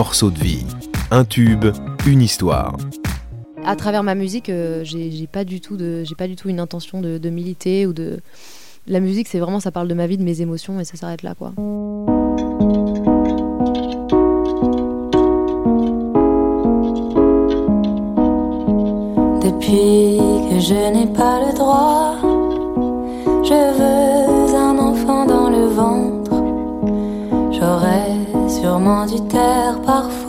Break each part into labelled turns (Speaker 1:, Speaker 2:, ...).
Speaker 1: morceau de vie. Un tube, une histoire.
Speaker 2: À travers ma musique, euh, j'ai pas du tout de, j'ai pas du tout une intention de, de militer ou de. La musique, c'est vraiment, ça parle de ma vie, de mes émotions, et ça s'arrête là, quoi.
Speaker 3: Depuis que je n'ai pas le droit, je veux Dû taire parfois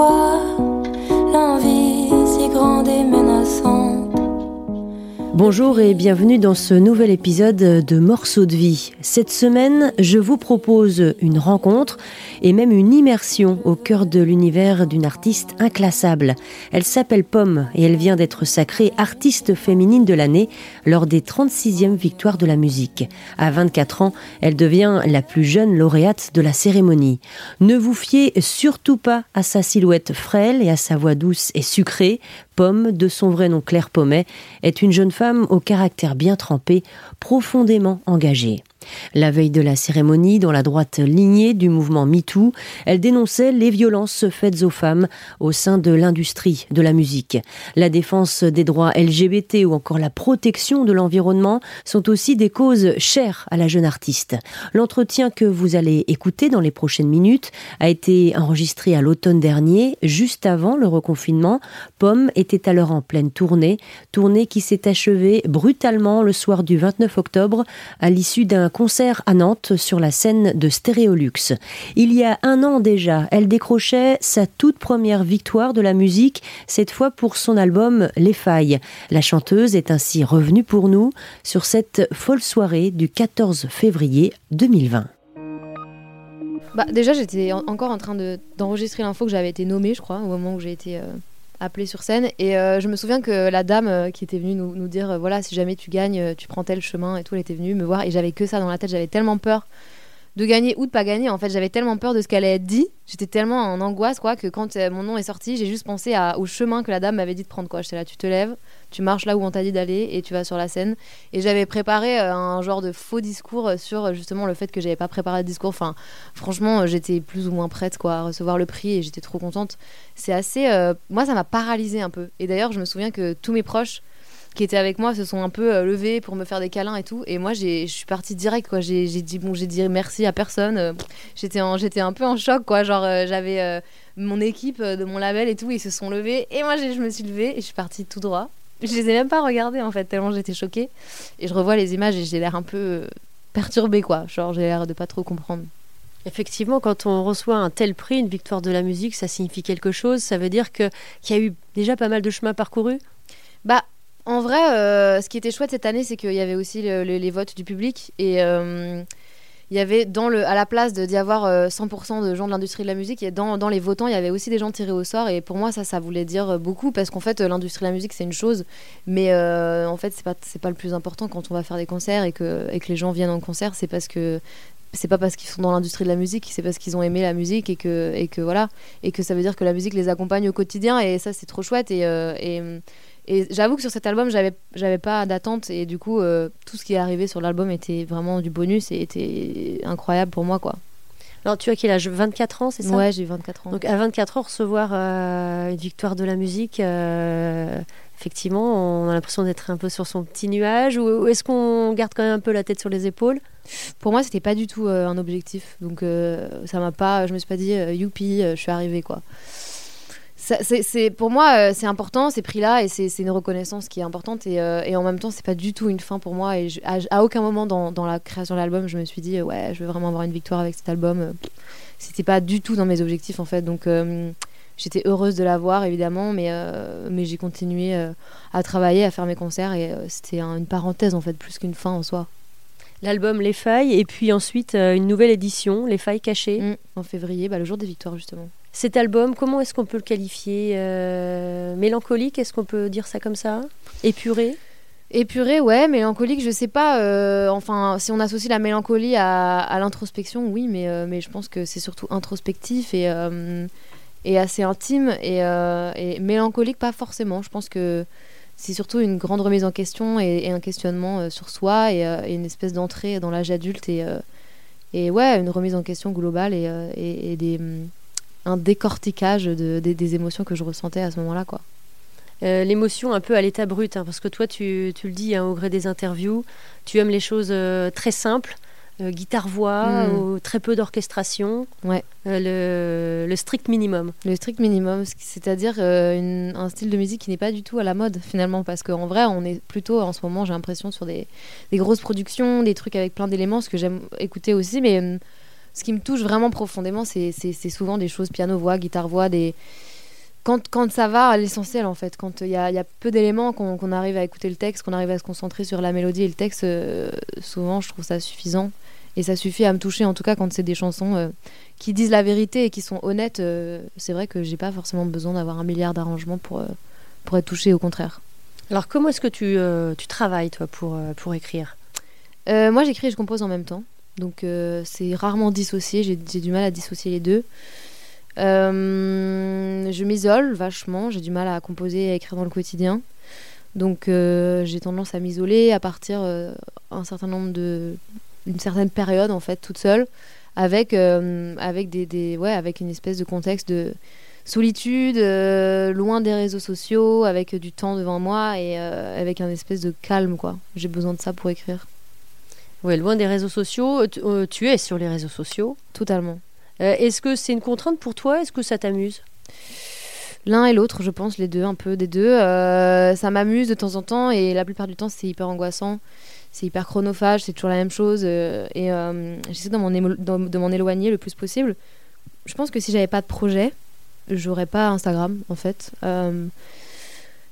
Speaker 4: Bonjour et bienvenue dans ce nouvel épisode de Morceaux de vie. Cette semaine, je vous propose une rencontre et même une immersion au cœur de l'univers d'une artiste inclassable. Elle s'appelle Pomme et elle vient d'être sacrée artiste féminine de l'année lors des 36e victoires de la musique. À 24 ans, elle devient la plus jeune lauréate de la cérémonie. Ne vous fiez surtout pas à sa silhouette frêle et à sa voix douce et sucrée. Pomme, de son vrai nom Claire Pommet, est une jeune femme au caractère bien trempé, profondément engagée. La veille de la cérémonie, dans la droite lignée du mouvement MeToo, elle dénonçait les violences faites aux femmes au sein de l'industrie de la musique. La défense des droits LGBT ou encore la protection de l'environnement sont aussi des causes chères à la jeune artiste. L'entretien que vous allez écouter dans les prochaines minutes a été enregistré à l'automne dernier, juste avant le reconfinement. Pomme était alors en pleine tournée, tournée qui s'est achevée brutalement le soir du 29 octobre à l'issue d'un concert à Nantes sur la scène de Stéréolux. Il y a un an déjà, elle décrochait sa toute première victoire de la musique, cette fois pour son album Les Failles. La chanteuse est ainsi revenue pour nous sur cette folle soirée du 14 février 2020.
Speaker 2: Bah, déjà, j'étais encore en train d'enregistrer l'info que j'avais été nommée, je crois, au moment où j'ai été euh, appelée sur scène. Et euh, je me souviens que la dame euh, qui était venue nous, nous dire, euh, voilà, si jamais tu gagnes, tu prends tel chemin et tout, elle était venue me voir. Et j'avais que ça dans la tête, j'avais tellement peur de gagner ou de pas gagner. En fait, j'avais tellement peur de ce qu'elle allait être dit. J'étais tellement en angoisse, quoi, que quand mon nom est sorti, j'ai juste pensé au chemin que la dame m'avait dit de prendre, quoi. J'étais là, tu te lèves, tu marches là où on t'a dit d'aller et tu vas sur la scène. Et j'avais préparé un genre de faux discours sur justement le fait que j'avais pas préparé de discours. Enfin, franchement, j'étais plus ou moins prête, quoi, à recevoir le prix et j'étais trop contente. C'est assez. Euh, moi, ça m'a paralysée un peu. Et d'ailleurs, je me souviens que tous mes proches qui étaient avec moi se sont un peu euh, levés pour me faire des câlins et tout. Et moi, je suis partie direct, quoi. J'ai dit, bon, j'ai dit merci à personne. Euh, j'étais un peu en choc, quoi. Genre, euh, j'avais mon équipe de mon label et tout, ils se sont levés. Et moi, je me suis levée et je suis partie tout droit. Je les ai même pas regardés, en fait, tellement j'étais choquée. Et je revois les images et j'ai l'air un peu perturbée, quoi. Genre, j'ai l'air de pas trop comprendre.
Speaker 4: Effectivement, quand on reçoit un tel prix, une victoire de la musique, ça signifie quelque chose. Ça veut dire qu'il y a eu déjà pas mal de chemin parcouru
Speaker 2: Bah, en vrai, euh, ce qui était chouette cette année, c'est qu'il y avait aussi le- le- les votes du public et euh, il y avait dans le, à la place d'y avoir euh, 100% de gens de l'industrie de la musique, et dans, les votants, il y avait aussi des gens tirés au sort. Et pour moi, ça, ça voulait dire beaucoup parce qu'en fait, euh, l'industrie de la musique, c'est une chose, mais euh, en fait, c'est pas, c'est pas le plus important quand on va faire des concerts et que, et que les gens viennent en concert. C'est parce que c'est pas parce qu'ils sont dans l'industrie de la musique, c'est parce qu'ils ont aimé la musique et que, voilà, et que ça veut dire que la musique les accompagne au quotidien. Et ça, c'est trop chouette. Et, euh, j'avoue que sur cet album, j'avais, j'avais pas d'attente et du coup, euh, tout ce qui est arrivé sur l'album était vraiment du bonus et était incroyable pour moi, quoi.
Speaker 4: Alors, tu as quel âge? 24 ans, c'est ça?
Speaker 2: Ouais, j'ai 24 ans.
Speaker 4: Donc, à 24 ans, recevoir euh, une victoire de la musique, euh, effectivement, on a l'impression d'être un peu sur son petit nuage. Ou, ou est-ce qu'on garde quand même un peu la tête sur les épaules?
Speaker 2: Pour moi, c'était pas du tout euh, un objectif. Donc, ça m'a pas. Je me suis pas dit, youpi, je suis arrivée, quoi. C'est, pour moi, euh, c'est important ces prix-là et c'est, une reconnaissance qui est importante et, euh, et en même temps, c'est pas du tout une fin pour moi. Et je- à, à aucun moment dans, dans la création de l'album, je me suis dit, euh, ouais, je veux vraiment avoir une victoire avec cet album. C'était pas du tout dans mes objectifs en fait. Donc, euh, j'étais heureuse de l'avoir évidemment, mais, euh, mais j'ai continué à travailler, à faire mes concerts et c'était un- une parenthèse en fait, plus qu'une fin en soi.
Speaker 4: L'album Les Failles, et puis ensuite une nouvelle édition, Les Failles cachées.
Speaker 2: Mm, en février, bah, le jour des victoires justement.
Speaker 4: Cet album, comment est-ce qu'on peut le qualifier Euh, Mélancolique, est-ce qu'on peut dire ça comme ça Épuré?
Speaker 2: Épuré, ouais, mélancolique, je sais pas. euh, enfin, si on associe la mélancolie à, l'introspection, oui, mais, euh, mais je pense que c'est surtout introspectif et, assez intime. Et, mélancolique, pas forcément. Je pense que c'est surtout une grande remise en question et, un questionnement sur soi et, une espèce d'entrée dans l'âge adulte et, et ouais, une remise en question globale et, des, un décortiquage de, des émotions que je ressentais à ce moment-là, quoi.
Speaker 4: Euh, l'émotion un peu à l'état brut, hein, parce que toi, tu, tu le dis hein, au gré des interviews, tu aimes les choses euh, très simples, euh, guitare-voix,
Speaker 2: Mm.
Speaker 4: ou très peu d'orchestration,
Speaker 2: Ouais.
Speaker 4: le, le strict minimum.
Speaker 2: Le strict minimum, c'est-à-dire un style de musique qui n'est pas du tout à la mode finalement, parce qu'en vrai, on est plutôt en ce moment, j'ai l'impression, sur des, des grosses productions, des trucs avec plein d'éléments, ce que j'aime écouter aussi, mais hum, ce qui me touche vraiment profondément, c'est souvent des choses piano-voix, guitare-voix, des... Quand, quand ça va à l'essentiel en fait, quand il y a, il y a peu d'éléments, qu'on arrive à écouter le texte, qu'on arrive à se concentrer sur la mélodie et le texte, euh, souvent je trouve ça suffisant. Et ça suffit à me toucher, en tout cas quand c'est des chansons euh, qui disent la vérité et qui sont honnêtes. euh, c'est vrai que j'ai pas forcément besoin d'avoir un milliard d'arrangements pour, pour être touchée, au contraire.
Speaker 4: Alors, comment est-ce que tu, tu travailles, toi, pour, pour écrire?
Speaker 2: Moi j'écris et je compose en même temps. Donc euh, c'est rarement dissocié, j'ai du mal à dissocier les deux. Euh, je m'isole vachement, j'ai du mal à composer et à écrire dans le quotidien. Donc euh, j'ai tendance à m'isoler à partir un certain nombre de d'une certaine période en fait toute seule avec avec des, des ouais avec une espèce de contexte de solitude loin des réseaux sociaux avec du temps devant moi et avec un espèce de calme quoi. J'ai besoin de ça pour écrire
Speaker 4: Ouais, loin des réseaux sociaux, tu, euh, tu es sur les réseaux sociaux.
Speaker 2: totalement.
Speaker 4: Euh, est-ce que c'est une contrainte pour toi? Est-ce que ça t'amuse?
Speaker 2: L'un et l'autre, je pense, les deux, un peu des deux. Euh, ça m'amuse de temps en temps et la plupart du temps, c'est hyper angoissant. C'est hyper chronophage, c'est toujours la même chose. euh, et euh, j'essaie de m'en éloigner le plus possible. Je pense que si j'avais pas de projet, j'aurais pas Instagram, en fait.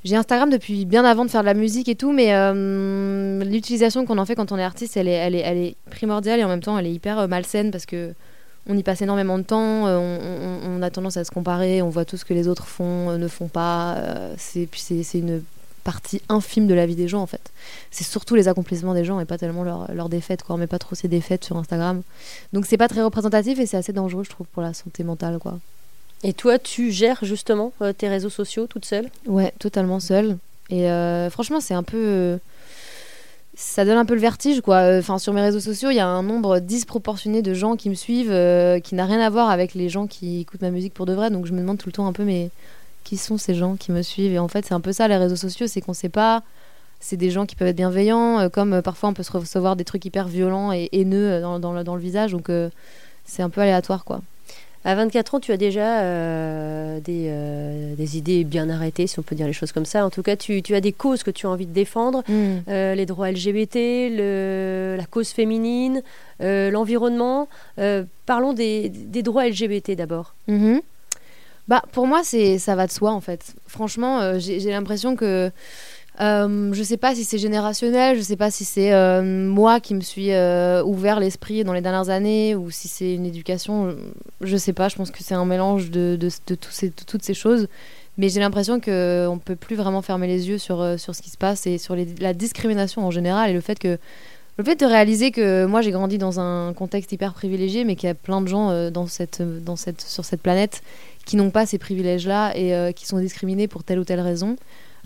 Speaker 2: J'ai Instagram depuis bien avant de faire de la musique et tout, mais euh, l'utilisation qu'on en fait quand on est artiste, elle est, primordiale et en même temps, elle est hyper euh, malsaine parce que on y passe énormément de temps, euh, on, a tendance à se comparer, on voit tout ce que les autres font, ne font pas. c'est, c'est, une partie infime de la vie des gens en fait. C'est surtout les accomplissements des gens et pas tellement leurs défaites. On met pas trop ces défaites sur Instagram. Donc c'est pas très représentatif et c'est assez dangereux, je trouve, pour la santé mentale, quoi.
Speaker 4: Et toi, tu gères justement euh, tes réseaux sociaux toute seule?
Speaker 2: Ouais, totalement seule. Et euh, franchement, c'est un peu. euh, ça donne un peu le vertige, quoi. Enfin, sur mes réseaux sociaux, il y a un nombre disproportionné de gens qui me suivent, qui n'a rien à voir avec les gens qui écoutent ma musique pour de vrai. Donc, je me demande tout le temps un peu, mais qui sont ces gens qui me suivent? Et en fait, c'est un peu ça, les réseaux sociaux, c'est qu'on sait pas. C'est des gens qui peuvent être bienveillants, comme parfois on peut se recevoir des trucs hyper violents et haineux dans, dans le, visage. Donc, c'est un peu aléatoire, quoi.
Speaker 4: À 24 ans, tu as déjà euh, des, euh, des idées bien arrêtées, si on peut dire les choses comme ça. En tout cas, tu, tu as des causes que tu as envie de défendre. Euh, les droits LGBT, le- la cause féminine, l'environnement. Parlons des, des droits LGBT d'abord.
Speaker 2: Mhm. Bah, pour moi, c'est ça va de soi en fait. Franchement, j'ai l'impression que euh, je sais pas si c'est générationnel, je sais pas si c'est euh, moi qui me suis euh, ouvert l'esprit dans les dernières années ou si c'est une éducation. Je sais pas. Je pense que c'est un mélange de, toutes ces choses. Mais j'ai l'impression que on peut plus vraiment fermer les yeux sur, euh, ce qui se passe et sur la discrimination en général et le fait de réaliser que moi j'ai grandi dans un contexte hyper privilégié, mais qu'il y a plein de gens sur cette planète qui n'ont pas ces privilèges-là et qui sont discriminés pour telle ou telle raison.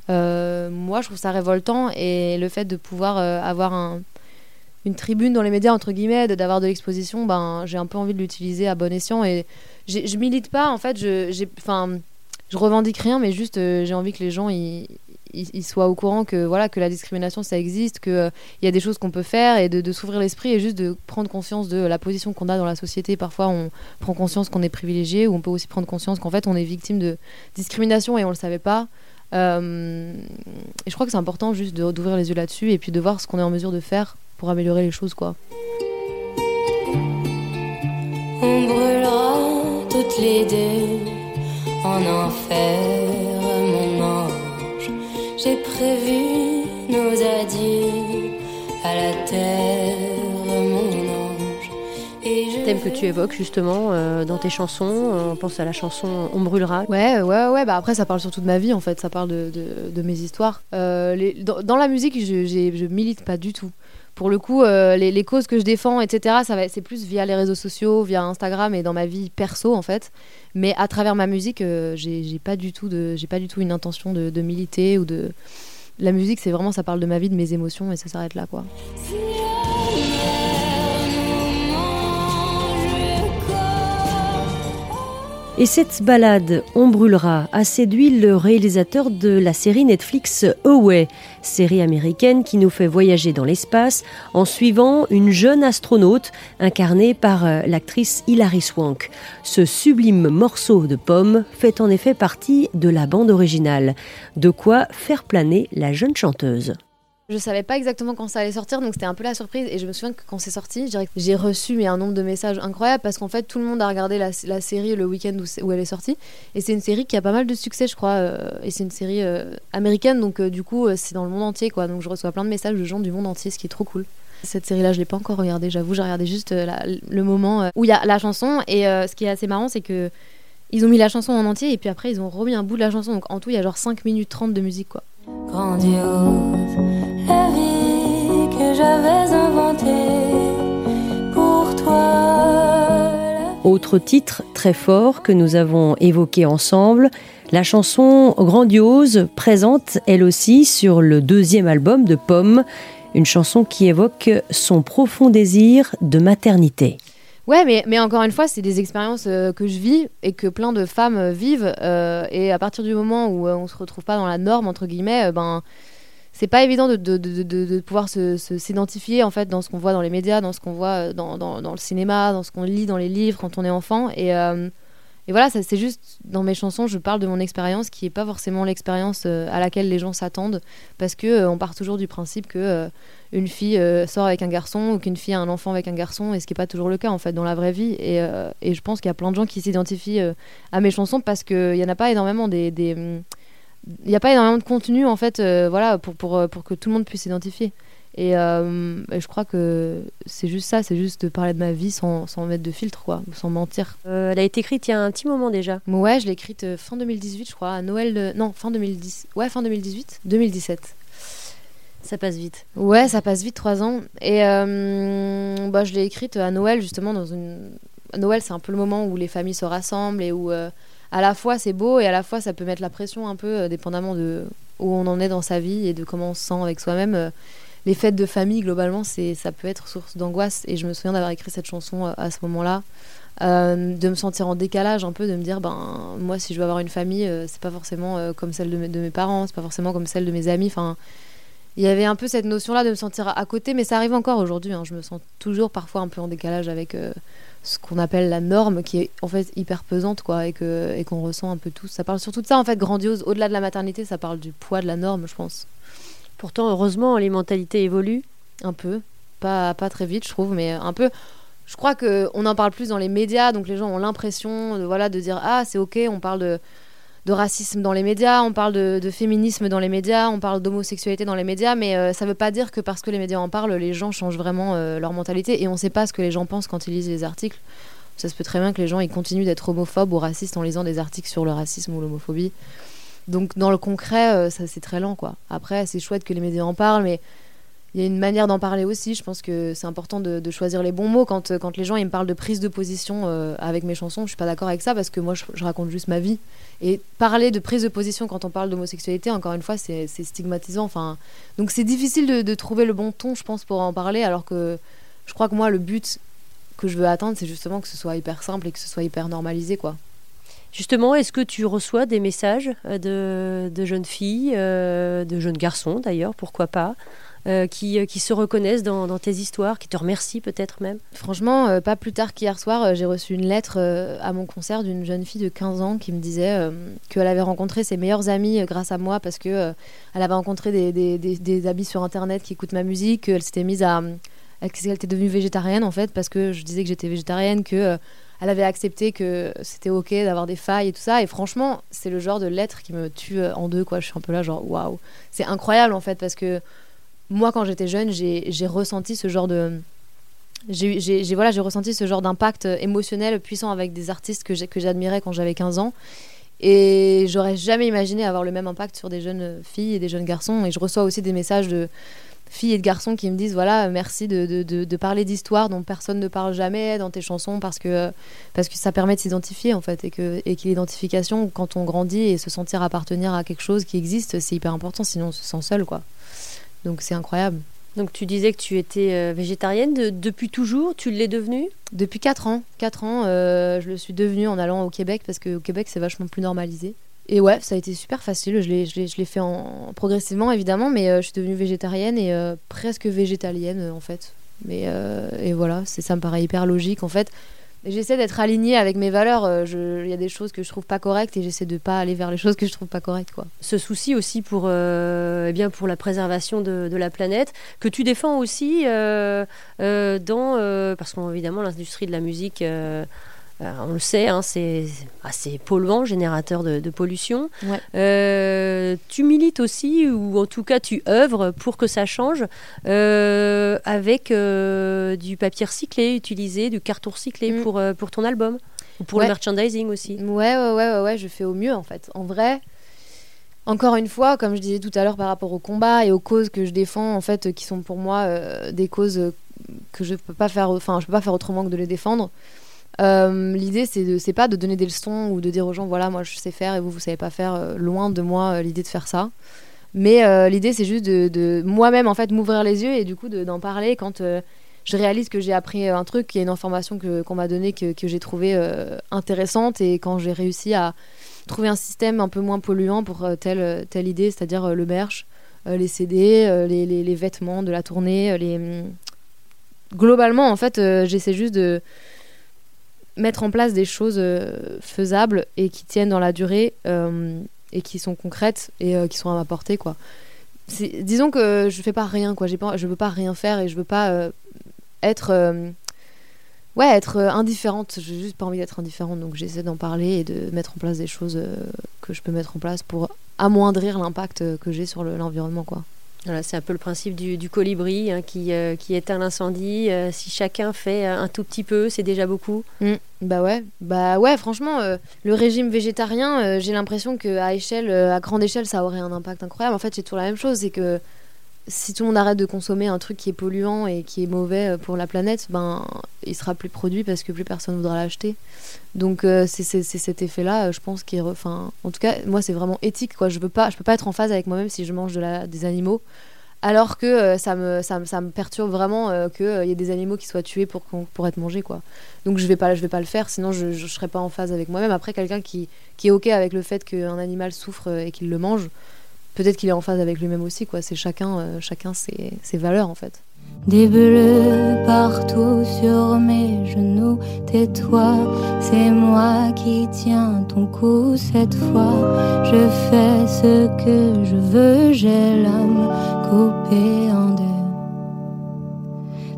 Speaker 2: Euh, moi, je trouve ça révoltant et le fait de pouvoir euh, avoir un- une tribune dans les médias entre guillemets, d'avoir de l'exposition, ben j'ai un peu envie de l'utiliser à bon escient et je milite pas en fait, je, enfin, je revendique rien, mais juste euh, j'ai envie que les gens soient au courant que voilà que la discrimination ça existe, que euh, il y a des choses qu'on peut faire et de, de s'ouvrir l'esprit et juste de prendre conscience de la position qu'on a dans la société. Parfois, on prend conscience qu'on est privilégié ou on peut aussi prendre conscience qu'en fait, on est victime de discrimination et on le savait pas. Euh, et je crois que c'est important juste d'ouvrir les yeux là-dessus et puis de voir ce qu'on est en mesure de faire pour améliorer les choses, quoi.
Speaker 3: On brûlera toutes les deux en enfer, mon ange. J'ai prévu nos adieux
Speaker 4: Thème que tu évoques justement euh, dans tes chansons. On pense à la chanson On brûlera.
Speaker 2: Ouais, ouais, ouais. Bah après, ça parle surtout de ma vie, en fait. Ça parle de, de, de mes histoires. Euh, les- dans, dans la musique, je, je milite pas du tout. Pour le coup, euh, les, les causes que je défends, etc., ça va, c'est plus via les réseaux sociaux, via Instagram et dans ma vie perso, en fait. Mais à travers ma musique, euh, j'ai, j'ai pas du tout de, j'ai pas du tout une intention de, de militer ou de. La musique, c'est vraiment, ça parle de ma vie, de mes émotions, et ça s'arrête là, quoi.
Speaker 4: Et cette balade On brûlera a séduit le réalisateur de la série Netflix Away, série américaine qui nous fait voyager dans l'espace en suivant une jeune astronaute incarnée par euh, l'actrice Hilary Swank. Ce sublime morceau de pomme fait en effet partie de la bande originale, de quoi faire planer la jeune chanteuse.
Speaker 2: Je savais pas exactement quand ça allait sortir, donc c'était un peu la surprise. Et je me souviens que quand c'est sorti, j'ai reçu mais un nombre de messages incroyables parce qu'en fait tout le monde a regardé la, série le week-end où, elle est sortie. Et c'est une série qui a pas mal de succès, je crois. Euh, et c'est une série euh, américaine, donc euh, du coup c'est dans le monde entier, quoi. Donc je reçois plein de messages de gens du monde entier, ce qui est trop cool. Cette série-là, je l'ai pas encore regardée, j'avoue. J'ai regardé juste le moment où il y a la chanson. Et ce qui est assez marrant, c'est que ils ont mis la chanson en entier et puis après ils ont remis un bout de la chanson. Donc en tout, il y a genre 5 minutes 30 de musique, quoi.
Speaker 3: Grandiose, que j'avais inventée pour toi.
Speaker 4: Autre titre très fort que nous avons évoqué ensemble, la chanson Grandiose présente elle aussi sur le deuxième album de Pomme, une chanson qui évoque son profond désir de maternité.
Speaker 2: Ouais, mais, mais encore une fois, c'est des expériences euh, que je vis et que plein de femmes euh, vivent. Euh, et à partir du moment où on se retrouve pas dans la norme, entre guillemets, ben, c'est pas évident de, de, de, de pouvoir s'identifier se, en fait dans ce qu'on voit dans les médias, dans ce qu'on voit dans, dans, dans, le cinéma, dans ce qu'on lit dans les livres quand on est enfant. Et, et voilà, c'est juste dans mes chansons, je parle de mon expérience qui est pas forcément l'expérience à laquelle les gens s'attendent parce que on part toujours du principe que une fille euh, sort avec un garçon ou qu'une fille a un enfant avec un garçon, et ce qui n'est pas toujours le cas en fait dans la vraie vie. Et, euh, et je pense qu'il y a plein de gens qui s'identifient euh, à mes chansons parce qu'il n'y en a pas énormément des, il n'y a pas énormément de contenu en fait voilà pour, pour, pour que tout le monde puisse s'identifier et, je crois que c'est juste ça c'est juste de parler de ma vie sans, sans mettre de filtre quoi sans mentir
Speaker 4: elle a été écrite il y a un petit moment déjà
Speaker 2: ouais je l'ai écrite fin 2018 je crois à Noël non fin 2010 ouais fin 2018 2017
Speaker 4: ça passe vite.
Speaker 2: Ouais, ça passe vite, trois ans. Et euh, bah, je l'ai écrite à Noël, justement, dans une. Noël, c'est un peu le moment où les familles se rassemblent et où euh, à la fois c'est beau et à la fois ça peut mettre la pression un peu, euh, dépendamment de où on en est dans sa vie et de comment on se sent avec soi-même. les fêtes de famille, globalement, c'est ça peut être source d'angoisse. Et je me souviens d'avoir écrit cette chanson à ce moment-là. de me sentir en décalage un peu, de me dire ben moi si je veux avoir une famille, c'est pas forcément comme celle de, de mes parents, c'est pas forcément comme celle de mes amis. Enfin, il y avait un peu cette notion-là de me sentir à côté, mais ça arrive encore aujourd'hui. Hein. Je me sens toujours parfois un peu en décalage avec euh, ce qu'on appelle la norme, qui est en fait hyper pesante, quoi, et que et qu'on ressent un peu tous. Ça parle surtout de ça, en fait, grandiose. Au-delà de la maternité, ça parle du poids de la norme, je pense.
Speaker 4: Pourtant, heureusement, les mentalités évoluent.
Speaker 2: Un peu, pas pas très vite, je trouve, mais un peu. Je crois que on en parle plus dans les médias, donc les gens ont l'impression de voilà de dire ah c'est ok, on parle de de racisme dans les médias, on parle de, féminisme dans les médias, on parle d'homosexualité dans les médias, mais euh, ça ne veut pas dire que parce que les médias en parlent, les gens changent vraiment euh, leur mentalité et on ne sait pas ce que les gens pensent quand ils lisent les articles. Ça se peut très bien que les gens ils continuent d'être homophobes ou racistes en lisant des articles sur le racisme ou l'homophobie. Donc dans le concret, euh, ça c'est très lent quoi. Après, c'est chouette que les médias en parlent, mais il y a une manière d'en parler aussi. Je pense que c'est important de, choisir les bons mots. Quand, quand les gens ils me parlent de prise de position euh, avec mes chansons, je suis pas d'accord avec ça parce que moi je, raconte juste ma vie. Et parler de prise de position quand on parle d'homosexualité, encore une fois, c'est stigmatisant. Enfin, donc c'est difficile de, trouver le bon ton, je pense, pour en parler. Alors que je crois que moi, le but que je veux atteindre, c'est justement que ce soit hyper simple et que ce soit hyper normalisé, quoi.
Speaker 4: Justement, est-ce que tu reçois des messages euh, de, de jeunes filles, euh, de jeunes garçons d'ailleurs, pourquoi pas, euh, qui, euh, qui, se reconnaissent dans, tes histoires, qui te remercient peut-être même
Speaker 2: Franchement, euh, pas plus tard qu'hier soir, j'ai reçu une lettre à mon concert d'une jeune fille de 15 ans qui me disait qu'elle avait rencontré ses meilleurs amis grâce à moi parce que elle avait rencontré des, des, amis sur internet qui écoutent ma musique, qu'elle s'était mise à qu'elle était devenue végétarienne en fait parce que je disais que j'étais végétarienne, que elle avait accepté que c'était ok d'avoir des failles et tout ça. Et franchement, c'est le genre de lettre qui me tue en deux quoi. Je suis un peu là genre waouh, c'est incroyable en fait parce que moi, quand j'étais jeune, j'ai ressenti ce genre de. J'ai voilà, ressenti ce genre d'impact émotionnel puissant avec des artistes que j'admirais quand j'avais 15 ans. Et j'aurais jamais imaginé avoir le même impact sur des jeunes filles et des jeunes garçons. Et je reçois aussi des messages de filles et de garçons qui me disent voilà merci de, de, de, parler d'histoires dont personne ne parle jamais dans tes chansons parce que parce que ça permet de s'identifier en fait et que et que l'identification quand on grandit et se sentir appartenir à quelque chose qui existe c'est hyper important sinon on se sent seul quoi donc c'est incroyable.
Speaker 4: Donc tu disais que tu étais euh, végétarienne depuis toujours, tu l'es devenue?
Speaker 2: Depuis 4 ans. 4 ans, euh, je le suis devenue en allant au Québec parce qu'au Québec c'est vachement plus normalisé. Et ouais, ça a été super facile, je l'ai fait en, progressivement évidemment, mais euh, je suis devenue végétarienne et presque végétalienne en fait. Mais et voilà, ça me paraît hyper logique en fait. J'essaie d'être alignée avec mes valeurs. Euh, il y a des choses que je trouve pas correctes et j'essaie de pas aller vers les choses que je trouve pas correctes. Quoi.
Speaker 4: Ce souci aussi pour, euh, eh bien pour la préservation de, la planète, que tu défends aussi euh, dans. parce qu'évidemment, l'industrie de la musique euh, on le sait, hein, c'est assez polluant, générateur de, pollution. Euh, tu milites aussi, ou en tout cas tu œuvres pour que ça change, euh, avec du papier recyclé utilisé, du carton recyclé mm. pour, pour ton album, ou pour le merchandising aussi.
Speaker 2: Ouais, ouais, ouais, ouais, je fais au mieux en fait. En vrai, encore une fois, comme je disais tout à l'heure par rapport au combat et aux causes que je défends, en fait, qui sont pour moi des causes que je peux pas faire, enfin, je peux pas faire autrement que de les défendre. Euh, l'idée, c'est de, c'est pas de donner des leçons ou de dire aux gens, voilà, moi je sais faire et vous, vous savez pas faire. Euh, loin de moi euh, l'idée de faire ça. Mais l'idée, c'est juste de, moi-même, en fait, m'ouvrir les yeux et du coup d'en parler quand je réalise que j'ai appris un truc, qu'il y a une information que, qu'on m'a donnée que, que j'ai trouvée intéressante et quand j'ai réussi à trouver un système un peu moins polluant pour telle, telle idée, c'est-à-dire le merch, les CD, les, les, les, vêtements de la tournée, les... Globalement, en fait, j'essaie juste de mettre en place des choses euh, faisables et qui tiennent dans la durée euh, et qui sont concrètes et euh, qui sont à ma portée quoi. Disons que je fais pas rien quoi, pas, je veux pas rien faire et je veux pas être ouais être indifférente. J'ai juste pas envie d'être indifférente donc j'essaie d'en parler et de mettre en place des choses que je peux mettre en place pour amoindrir l'impact que j'ai sur l'environnement quoi.
Speaker 4: C'est un peu le principe du, colibri hein, qui, euh, qui, éteint l'incendie. Euh, si chacun fait un tout petit peu, c'est déjà beaucoup.
Speaker 2: Mm. bah ouais, bah ouais. Franchement, euh, le régime végétarien, j'ai l'impression que à échelle, à grande échelle, ça aurait un impact incroyable. En fait, c'est toujours la même chose, c'est que si tout le monde arrête de consommer un truc qui est polluant et qui est mauvais pour la planète, ben il sera plus produit parce que plus personne voudra l'acheter. Donc c'est cet effet-là, je pense qu'il, enfin, en tout cas, moi c'est vraiment éthique quoi. Je veux pas, je peux pas être en phase avec moi-même si je mange de la, des animaux alors que euh, ça, me, ça, perturbe vraiment euh, qu'il euh, y ait des animaux qui soient tués pour, être mangés. Quoi. Donc je vais pas, vais pas le faire, sinon je ne serais pas en phase avec moi-même. Après, quelqu'un qui, qui est OK avec le fait qu'un animal souffre et qu'il le mange, peut-être qu'il est en phase avec lui-même aussi. Quoi. C'est chacun, chacun ses, valeurs en fait.
Speaker 3: Des bleus partout sur mes genoux, tais-toi, c'est moi qui tiens ton cou cette fois. Je fais ce que je veux, j'ai l'âme coupée en deux.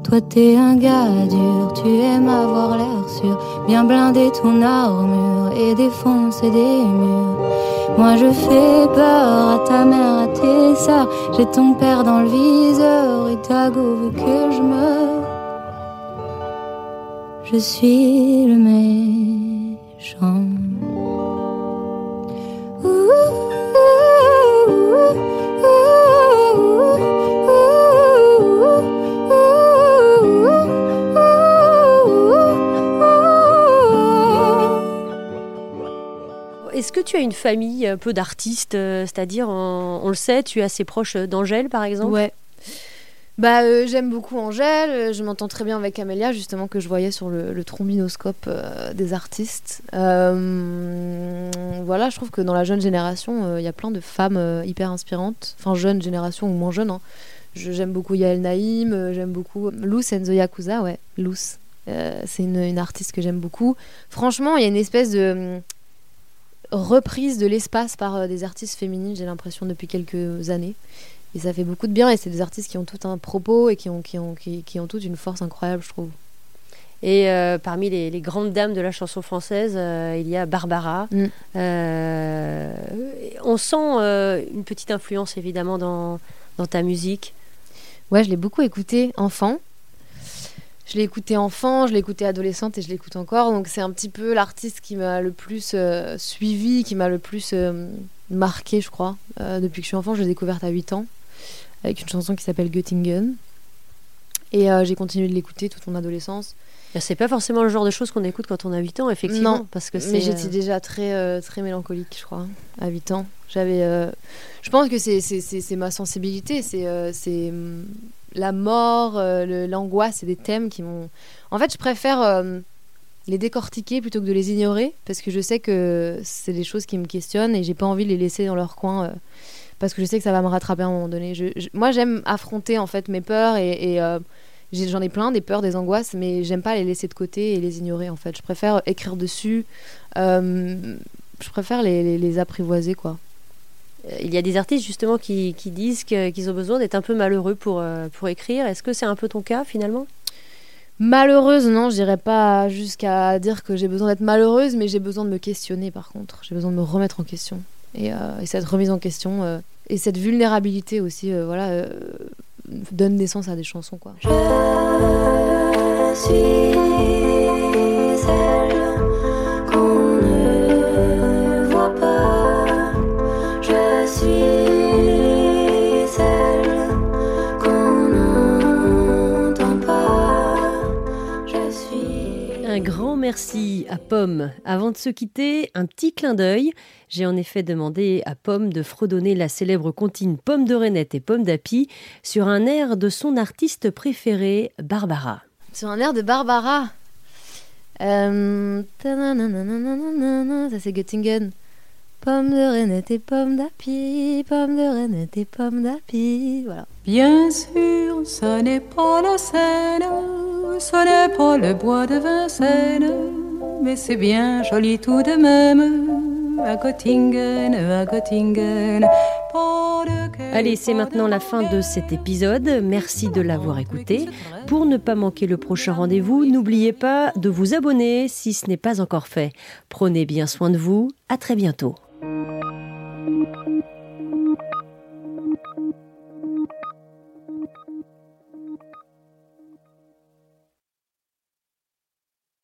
Speaker 3: Toi t'es un gars dur, tu aimes avoir l'air sûr, bien blinder ton armure et défoncer des murs. Moi je fais peur à ta mère, à tes sœurs. J'ai ton père dans le viseur et ta veut que je meure. Je suis le méchant.
Speaker 4: Est-ce que tu as une famille un peu d'artistes euh, C'est-à-dire, on, le sait, tu es assez proche d'Angèle, par exemple?
Speaker 2: Ouais. Bah, euh, j'aime beaucoup Angèle. Euh, je m'entends très bien avec Amélia, justement, que je voyais sur le, trombinoscope des artistes. voilà, je trouve que dans la jeune génération, il y a plein de femmes hyper inspirantes. Enfin, jeune génération ou moins jeune. Hein. J'aime beaucoup Yael Naïm, j'aime beaucoup Luce Enzo Yakuza, ouais, Luce. c'est une, une, artiste que j'aime beaucoup. Franchement, il y a une espèce de reprise de l'espace par euh, des artistes féminines, j'ai l'impression, depuis quelques années. Et ça fait beaucoup de bien. Et c'est des artistes qui ont tout un propos et qui ont, qui ont, qui, ont toute une force incroyable, je trouve.
Speaker 4: Et euh, parmi les, grandes dames de la chanson française, euh, il y a Barbara. Mm. on sent une petite influence évidemment dans, dans ta musique.
Speaker 2: Ouais, je l'ai beaucoup écouté enfant. Je l'ai écouté enfant, je l'ai écouté adolescente et je l'écoute encore. Donc c'est un petit peu l'artiste qui m'a le plus euh, suivi, qui m'a le plus euh, marqué, je crois. Euh, depuis que je suis enfant, je l'ai découverte à 8 ans avec une chanson qui s'appelle Göttingen. Et j'ai continué de l'écouter toute mon adolescence.
Speaker 4: C'est pas forcément le genre de choses qu'on écoute quand on a 8 ans, effectivement.
Speaker 2: Non, parce que mais j'étais déjà très, très mélancolique, je crois, à 8 ans. J'avais, je pense que c'est ma sensibilité, c'est la mort, euh, l'angoisse, c'est des thèmes qui m'ont. En fait, je préfère euh, les décortiquer plutôt que de les ignorer parce que je sais que c'est des choses qui me questionnent et j'ai pas envie de les laisser dans leur coin parce que je sais que ça va me rattraper à un moment donné. moi, j'aime affronter en fait mes peurs et, j'en ai, plein des peurs, des angoisses, mais j'aime pas les laisser de côté et les ignorer en fait. Je préfère écrire dessus. je préfère les, les apprivoiser quoi
Speaker 4: il y a des artistes justement qui, disent qu'ils ont besoin d'être un peu malheureux pour, euh, pour écrire. Est-ce que c'est un peu ton cas finalement?
Speaker 2: Malheureuse, non, je dirais pas jusqu'à dire que j'ai besoin d'être malheureuse, mais j'ai besoin de me questionner par contre. J'ai besoin de me remettre en question. Et, euh, cette remise en question euh, et cette vulnérabilité aussi, voilà, donne naissance à des chansons quoi. Je suis
Speaker 4: merci à Pomme. Avant de se quitter, un petit clin d'œil. J'ai en effet demandé à Pomme de fredonner la célèbre comptine Pomme de Renette et Pomme d'Api sur un air de son artiste préféré, Barbara.
Speaker 2: Sur un air de Barbara euh, Ça c'est Göttingen. Pomme de renette et pomme d'api, pomme de renette et pomme d'api. Voilà.
Speaker 5: Bien sûr, ce n'est pas la Seine, ce n'est pas le bois de Vincennes, mais c'est bien joli tout de même. À Göttingen, à Göttingen.
Speaker 4: Allez, c'est maintenant la fin de cet épisode. Merci de l'avoir écouté. Pour ne pas manquer le prochain rendez-vous, n'oubliez pas de vous abonner si ce n'est pas encore fait. Prenez bien soin de vous. À très bientôt.